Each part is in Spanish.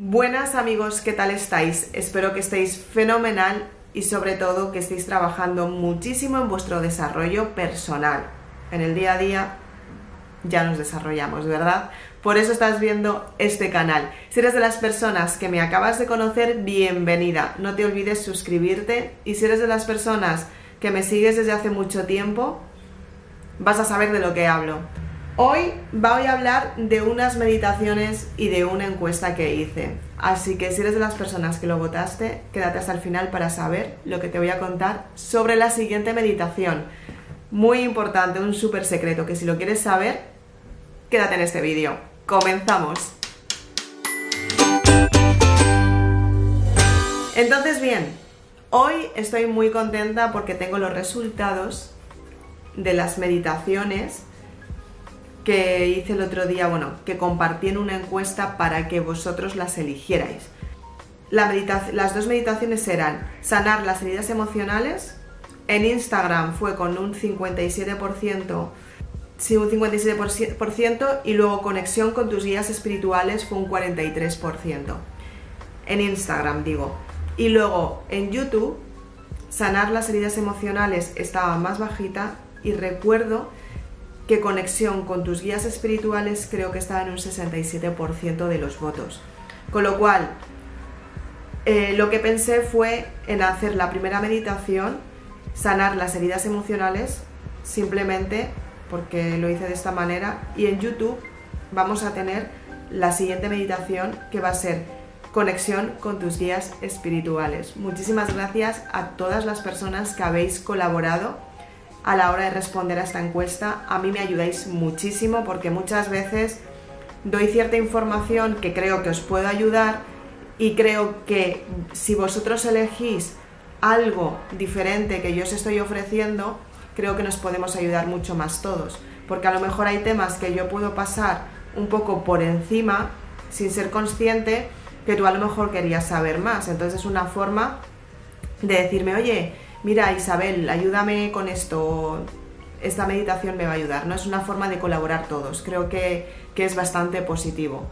Buenas amigos, ¿qué tal estáis? Espero que estéis fenomenal y sobre todo que estéis trabajando muchísimo en vuestro desarrollo personal. En el día a día ya nos desarrollamos, ¿verdad? Por eso estás viendo este canal. Si eres de las personas que me acabas de conocer, bienvenida. No te olvides suscribirte y si eres de las personas que me sigues desde hace mucho tiempo, vas a saber de lo que hablo. Hoy voy a hablar de unas meditaciones y de una encuesta que hice. Así que si eres de las personas que lo votaste, quédate hasta el final para saber lo que te voy a contar sobre la siguiente meditación. Muy importante, un súper secreto que si lo quieres saber, quédate en este vídeo. ¡Comenzamos! Entonces bien, hoy estoy muy contenta porque tengo los resultados de las meditaciones que hice el otro día, bueno, que compartí en una encuesta para que vosotros las eligierais. las dos meditaciones eran sanar las heridas emocionales. En Instagram fue con un 57%, sí, un 57% y luego conexión con tus guías espirituales fue un 43%. En Instagram digo. Y luego en YouTube, sanar las heridas emocionales estaba más bajita y recuerdo que conexión con tus guías espirituales creo que estaba en un 67% de los votos. Con lo cual, eh, lo que pensé fue en hacer la primera meditación, sanar las heridas emocionales, simplemente porque lo hice de esta manera, y en YouTube vamos a tener la siguiente meditación que va a ser conexión con tus guías espirituales. Muchísimas gracias a todas las personas que habéis colaborado a la hora de responder a esta encuesta. A mí me ayudáis muchísimo porque muchas veces doy cierta información que creo que os puede ayudar y creo que si vosotros elegís algo diferente que yo os estoy ofreciendo, creo que nos podemos ayudar mucho más todos. Porque a lo mejor hay temas que yo puedo pasar un poco por encima sin ser consciente que tú a lo mejor querías saber más. Entonces es una forma de decirme, oye, mira Isabel, ayúdame con esto, esta meditación me va a ayudar, ¿no? Es una forma de colaborar todos, creo que, que es bastante positivo.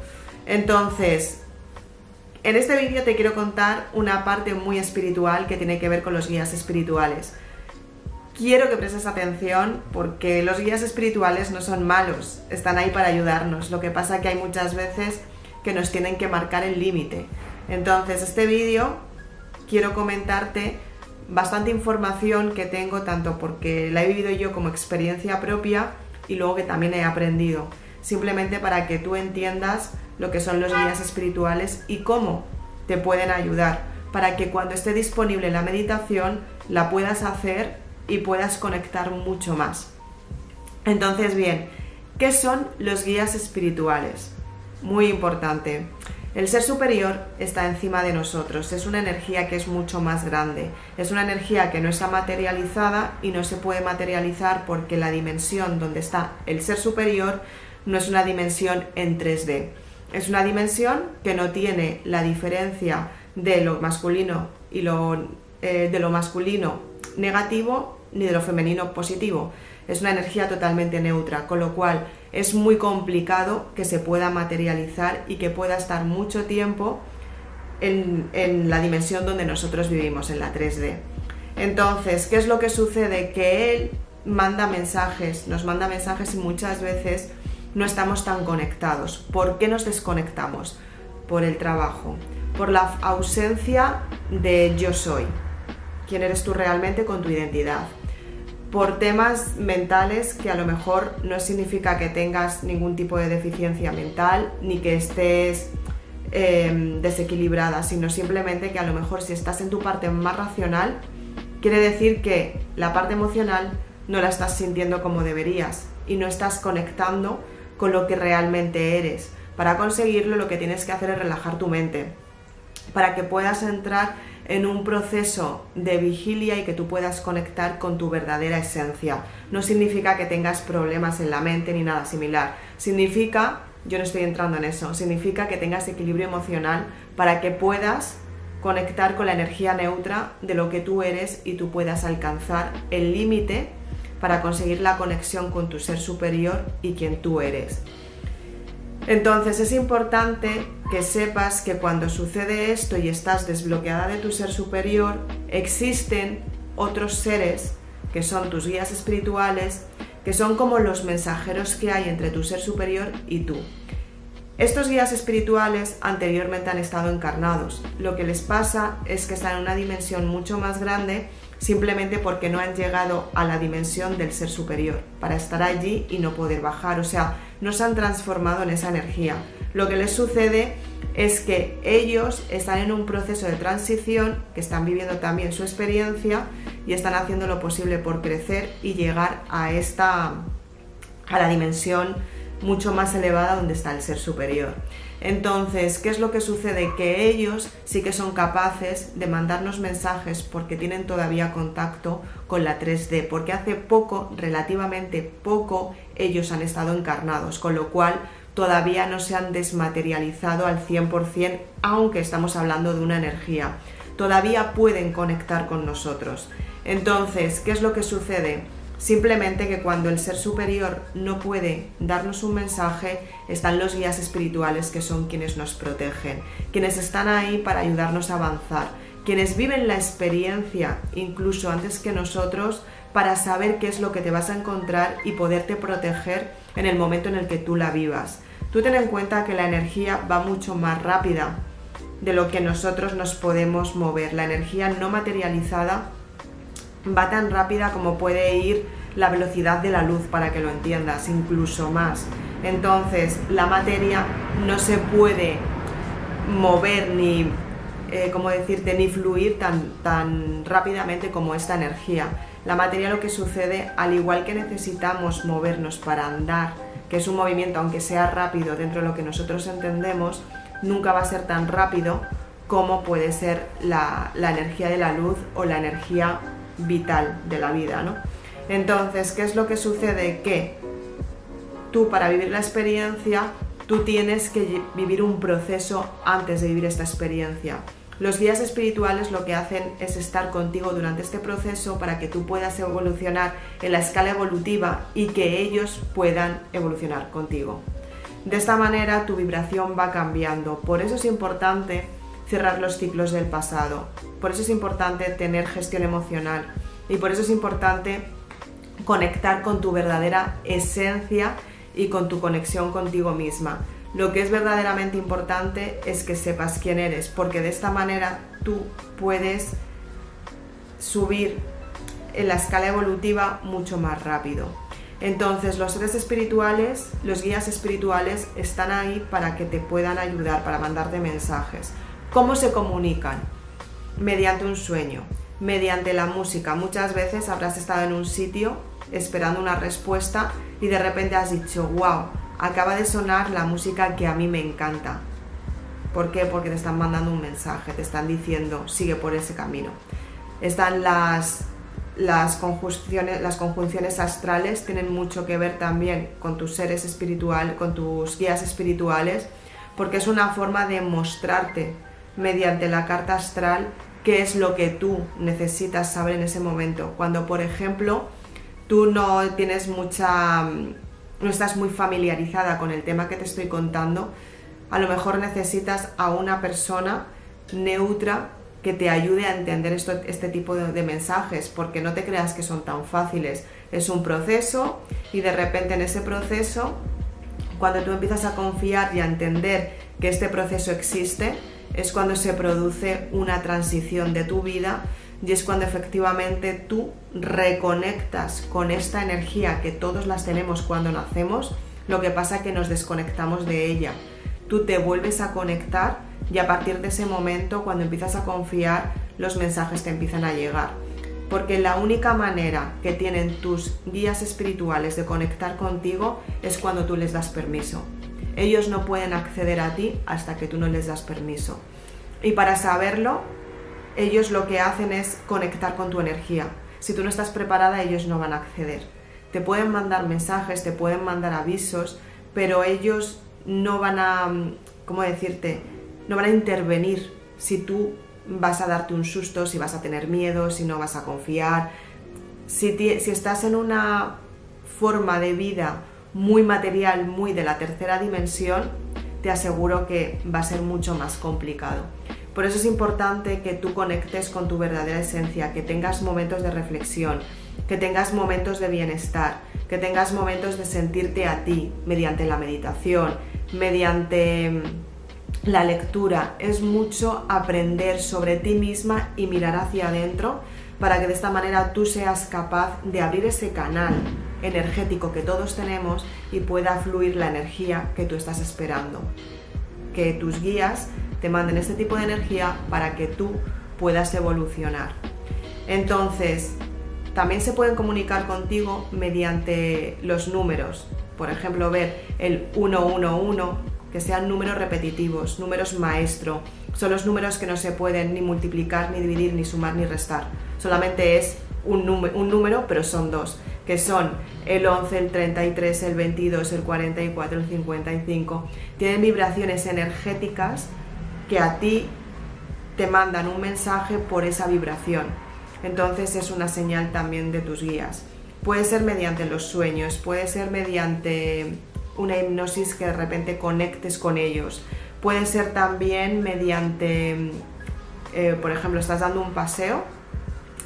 Entonces, en este vídeo te quiero contar una parte muy espiritual que tiene que ver con los guías espirituales. Quiero que prestes atención porque los guías espirituales no son malos, están ahí para ayudarnos. Lo que pasa que hay muchas veces que nos tienen que marcar el límite. Entonces, este vídeo quiero comentarte bastante información que tengo, tanto porque la he vivido yo como experiencia propia y luego que también he aprendido, simplemente para que tú entiendas lo que son los guías espirituales y cómo te pueden ayudar, para que cuando esté disponible la meditación la puedas hacer y puedas conectar mucho más. Entonces, bien, ¿qué son los guías espirituales? Muy importante. El ser superior está encima de nosotros, es una energía que es mucho más grande, es una energía que no está materializada y no se puede materializar porque la dimensión donde está el ser superior no es una dimensión en 3D, es una dimensión que no tiene la diferencia de lo masculino y lo, eh, de lo masculino negativo ni de lo femenino positivo, es una energía totalmente neutra, con lo cual es muy complicado que se pueda materializar y que pueda estar mucho tiempo en, la dimensión donde nosotros vivimos, en la 3D. Entonces, ¿qué es lo que sucede? Que él manda mensajes, nos manda mensajes y muchas veces no estamos tan conectados. ¿Por qué nos desconectamos? Por el trabajo, por la ausencia de yo soy. ¿Quién eres tú realmente con tu identidad? Por temas mentales que a lo mejor no significa que tengas ningún tipo de deficiencia mental ni que estés em, desequilibrada, sino simplemente que a lo mejor si estás en tu parte más racional, quiere decir que la parte emocional no la estás sintiendo como deberías y no estás conectando con lo que realmente eres. Para conseguirlo lo que tienes que hacer es relajar tu mente, para que puedas entrar en un proceso de vigilia y que tú puedas conectar con tu verdadera esencia. No significa que tengas problemas en la mente ni nada similar. Significa, yo no estoy entrando en eso, significa que tengas equilibrio emocional para que puedas conectar con la energía neutra de lo que tú eres y tú puedas alcanzar el límite para conseguir la conexión con tu ser superior y quien tú eres. Entonces es importante que sepas que cuando sucede esto y estás desbloqueada de tu ser superior, existen otros seres que son tus guías espirituales, que son como los mensajeros que hay entre tu ser superior y tú. Estos guías espirituales anteriormente han estado encarnados. Lo que les pasa es que están en una dimensión mucho más grande simplemente porque no han llegado a la dimensión del ser superior para estar allí y no poder bajar. O sea, no se han transformado en esa energía. Lo que les sucede es que ellos están en un proceso de transición, que están viviendo también su experiencia y están haciendo lo posible por crecer y llegar a esta a la dimensión mucho más elevada donde está el ser superior. Entonces, ¿qué es lo que sucede? Que ellos sí que son capaces de mandarnos mensajes porque tienen todavía contacto con la 3D, porque hace poco, relativamente poco, ellos han estado encarnados, con lo cual todavía no se han desmaterializado al 100%, aunque estamos hablando de una energía. Todavía pueden conectar con nosotros. Entonces, ¿qué es lo que sucede? Simplemente que cuando el ser superior no puede darnos un mensaje, están los guías espirituales que son quienes nos protegen, quienes están ahí para ayudarnos a avanzar, quienes viven la experiencia incluso antes que nosotros para saber qué es lo que te vas a encontrar y poderte proteger en el momento en el que tú la vivas. Tú ten en cuenta que la energía va mucho más rápida de lo que nosotros nos podemos mover. La energía no materializada va tan rápida como puede ir la velocidad de la luz, para que lo entiendas, incluso más. Entonces, la materia no se puede mover ni, eh, decirte, ni fluir tan, tan rápidamente como esta energía. La materia lo que sucede, al igual que necesitamos movernos para andar, que es un movimiento, aunque sea rápido dentro de lo que nosotros entendemos, nunca va a ser tan rápido como puede ser la, energía de la luz o la energía vital de la vida, ¿no? Entonces, ¿qué es lo que sucede? Que tú para vivir la experiencia, tú tienes que vivir un proceso antes de vivir esta experiencia. Los guías espirituales lo que hacen es estar contigo durante este proceso para que tú puedas evolucionar en la escala evolutiva y que ellos puedan evolucionar contigo. De esta manera tu vibración va cambiando. Por eso es importante cerrar los ciclos del pasado. Por eso es importante tener gestión emocional y por eso es importante conectar con tu verdadera esencia y con tu conexión contigo misma. Lo que es verdaderamente importante es que sepas quién eres, porque de esta manera tú puedes subir en la escala evolutiva mucho más rápido. Entonces los seres espirituales, los guías espirituales están ahí para que te puedan ayudar, para mandarte mensajes. ¿Cómo se comunican? Mediante un sueño, mediante la música. Muchas veces habrás estado en un sitio esperando una respuesta y de repente has dicho, wow, acaba de sonar la música que a mí me encanta. ¿Por qué? Porque te están mandando un mensaje, te están diciendo, sigue por ese camino. Están las, las, conjunciones, las conjunciones astrales, tienen mucho que ver también con tus seres espirituales, con tus guías espirituales, porque es una forma de mostrarte mediante la carta astral qué es lo que tú necesitas saber en ese momento. Cuando, por ejemplo, tú no tienes mucha, mm, no estás muy familiarizada con el tema que te estoy contando, a lo mejor necesitas a una persona neutra que te ayude a entender esto, este tipo de, de, mensajes, porque no te creas que son tan fáciles. Es un proceso y de repente en ese proceso, cuando tú empiezas a confiar y a entender que este proceso existe, es cuando se produce una transición de tu vida y es cuando efectivamente tú reconectas con esta energía que todos las tenemos cuando nacemos, lo que pasa que nos desconectamos de ella. Tú te vuelves a conectar y a partir de ese momento, cuando empiezas a confiar, los mensajes te empiezan a llegar. Porque la única manera que tienen tus guías espirituales de conectar contigo es cuando tú les das permiso. Ellos no pueden acceder a ti hasta que tú no les das permiso. Y para saberlo, ellos lo que hacen es conectar con tu energía. Si tú no estás preparada, ellos no van a acceder. Te pueden mandar mensajes, te pueden mandar avisos, pero ellos no van a, ¿cómo decirte? No van a intervenir si tú vas a darte un susto, si vas a tener miedo, si no vas a confiar. Si, si estás en una forma de vida muy material, muy de la tercera dimensión, te aseguro que va a ser mucho más complicado. Por eso es importante que tú conectes con tu verdadera esencia, que tengas momentos de reflexión, que tengas momentos de bienestar, que tengas momentos de sentirte a ti mediante la meditación, mediante mm, la lectura. Es mucho aprender sobre ti misma y mirar hacia adentro para que de esta manera tú seas capaz de abrir ese canal energético que todos tenemos y pueda fluir la energía que tú estás esperando. Que tus guías te manden este tipo de energía para que tú puedas evolucionar. Entonces, también se pueden comunicar contigo mediante los números. Por ejemplo, ver el 111, que sean números repetitivos, números maestro. Son los números que no se pueden ni multiplicar, ni dividir, ni sumar, ni restar. Solamente es un, un número, pero son dos, que son el 11, el 33, el 22, el 44, el 55. Tienen vibraciones energéticas que a ti te mandan un mensaje por esa vibración. Entonces es una señal también de tus guías. Puede ser mediante los sueños, puede ser mediante una hipnosis que de repente conectes con ellos. Puede ser también mediante, eh, por ejemplo, estás dando un paseo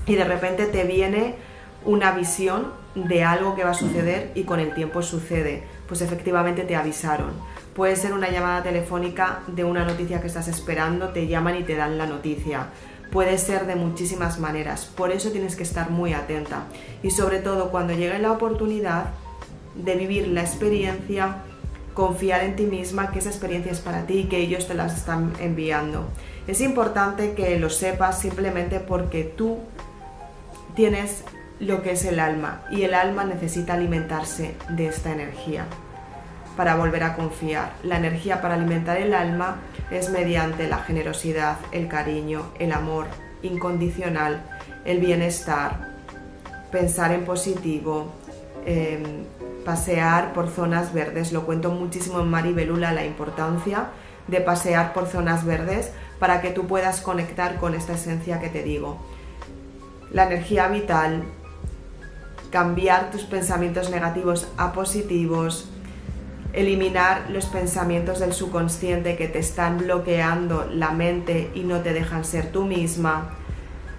y de repente te viene una visión de algo que va a suceder y con el tiempo sucede. Pues efectivamente te avisaron. Puede ser una llamada telefónica de una noticia que estás esperando, te llaman y te dan la noticia. Puede ser de muchísimas maneras, por eso tienes que estar muy atenta. Y sobre todo cuando llegue la oportunidad de vivir la experiencia, confiar en ti misma que esa experiencia es para ti y que ellos te las están enviando. Es importante que lo sepas simplemente porque tú tienes lo que es el alma y el alma necesita alimentarse de esta energía para volver a confiar. La energía para alimentar el alma es mediante la generosidad, el cariño, el amor incondicional, el bienestar, pensar en positivo, em, pasear por zonas verdes. Lo cuento muchísimo en Maribelula la importancia de pasear por zonas verdes para que tú puedas conectar con esta esencia que te digo. La energía vital, cambiar tus pensamientos negativos a positivos, eliminar los pensamientos del subconsciente que te están bloqueando la mente y no te dejan ser tú misma,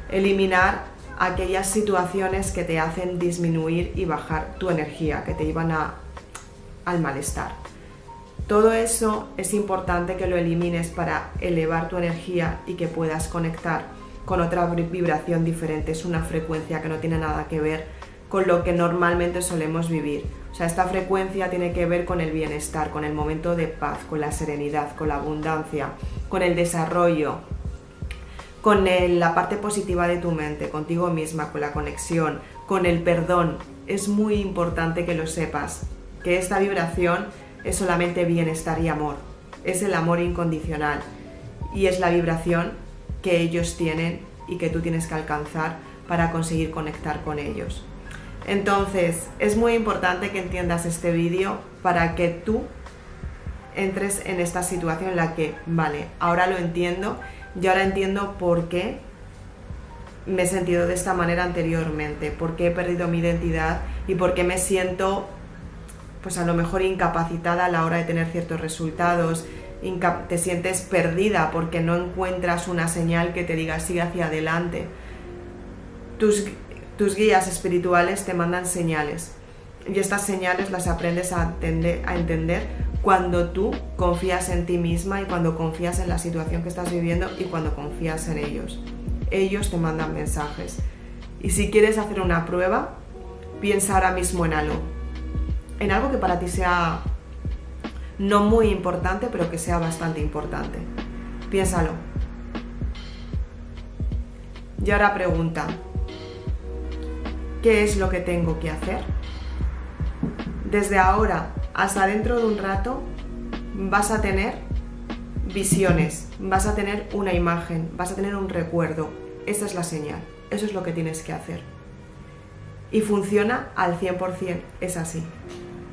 eliminar aquellas situaciones que te hacen disminuir y bajar tu energía, que te iban a, al malestar. Todo eso es importante que lo elimines para elevar tu energía y que puedas conectar con otra vibración diferente. Es una frecuencia que no tiene nada que ver con lo que normalmente solemos vivir. O sea, esta frecuencia tiene que ver con el bienestar, con el momento de paz, con la serenidad, con la abundancia, con el desarrollo, con la parte positiva de tu mente, contigo misma, con la conexión, con el perdón. Es muy importante que lo sepas, que esta vibración es solamente bienestar y amor. Es el amor incondicional y es la vibración que ellos tienen y que tú tienes que alcanzar para conseguir conectar con ellos. Entonces, es muy importante que entiendas este vídeo para que tú entres en esta situación en la que, vale, ahora lo entiendo y ahora entiendo por qué me he sentido de esta manera anteriormente, por qué he perdido mi identidad y por qué me siento, pues a lo mejor incapacitada a la hora de tener ciertos resultados, te sientes perdida porque no encuentras una señal que te diga sigue hacia adelante. Tus tus guías espirituales te mandan señales y estas señales las aprendes a, entender cuando tú confías en ti misma y cuando confías en la situación que estás viviendo y cuando confías en ellos. Ellos te mandan mensajes. Y si quieres hacer una prueba, piensa ahora mismo en algo. En algo que para ti sea no muy importante, pero que sea bastante importante. Piénsalo. Y ahora pregunta, qué es lo que tengo que hacer. Desde ahora hasta dentro de un rato vas a tener visiones, vas a tener una imagen, vas a tener un recuerdo. Esa es la señal, eso es lo que tienes que hacer. Y funciona al 100%, es así.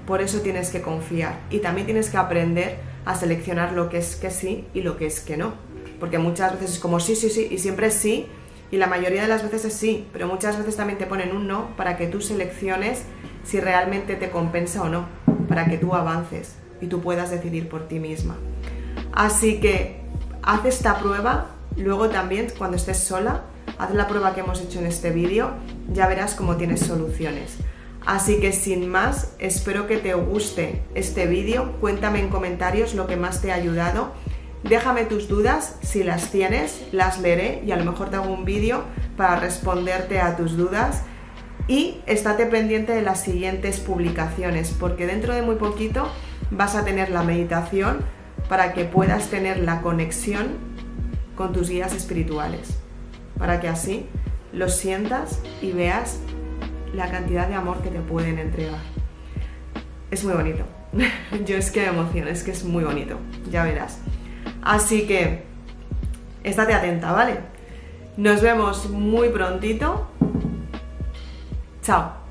Por eso tienes que confiar y también tienes que aprender a seleccionar lo que es que sí y lo que es que no. Porque muchas veces es como sí, sí, sí y siempre sí y la mayoría de las veces es sí, pero muchas veces también te ponen un no para que tú selecciones si realmente te compensa o no, para que tú avances y tú puedas decidir por ti misma. Así que haz esta prueba, luego también cuando estés sola, haz la prueba que hemos hecho en este vídeo, ya verás cómo tienes soluciones. Así que sin más, espero que te guste este vídeo, cuéntame en comentarios lo que más te ha ayudado, déjame tus dudas, si las tienes, las leeré y a lo mejor te hago un vídeo para responderte a tus dudas y estate pendiente de las siguientes publicaciones porque dentro de muy poquito vas a tener la meditación para que puedas tener la conexión con tus guías espirituales, para que así los sientas y veas la cantidad de amor que te pueden entregar. Es muy bonito. Yo es que me emociono, es que es muy bonito, ya verás. Así que, estate atenta, ¿vale? Nos vemos muy prontito. Chao.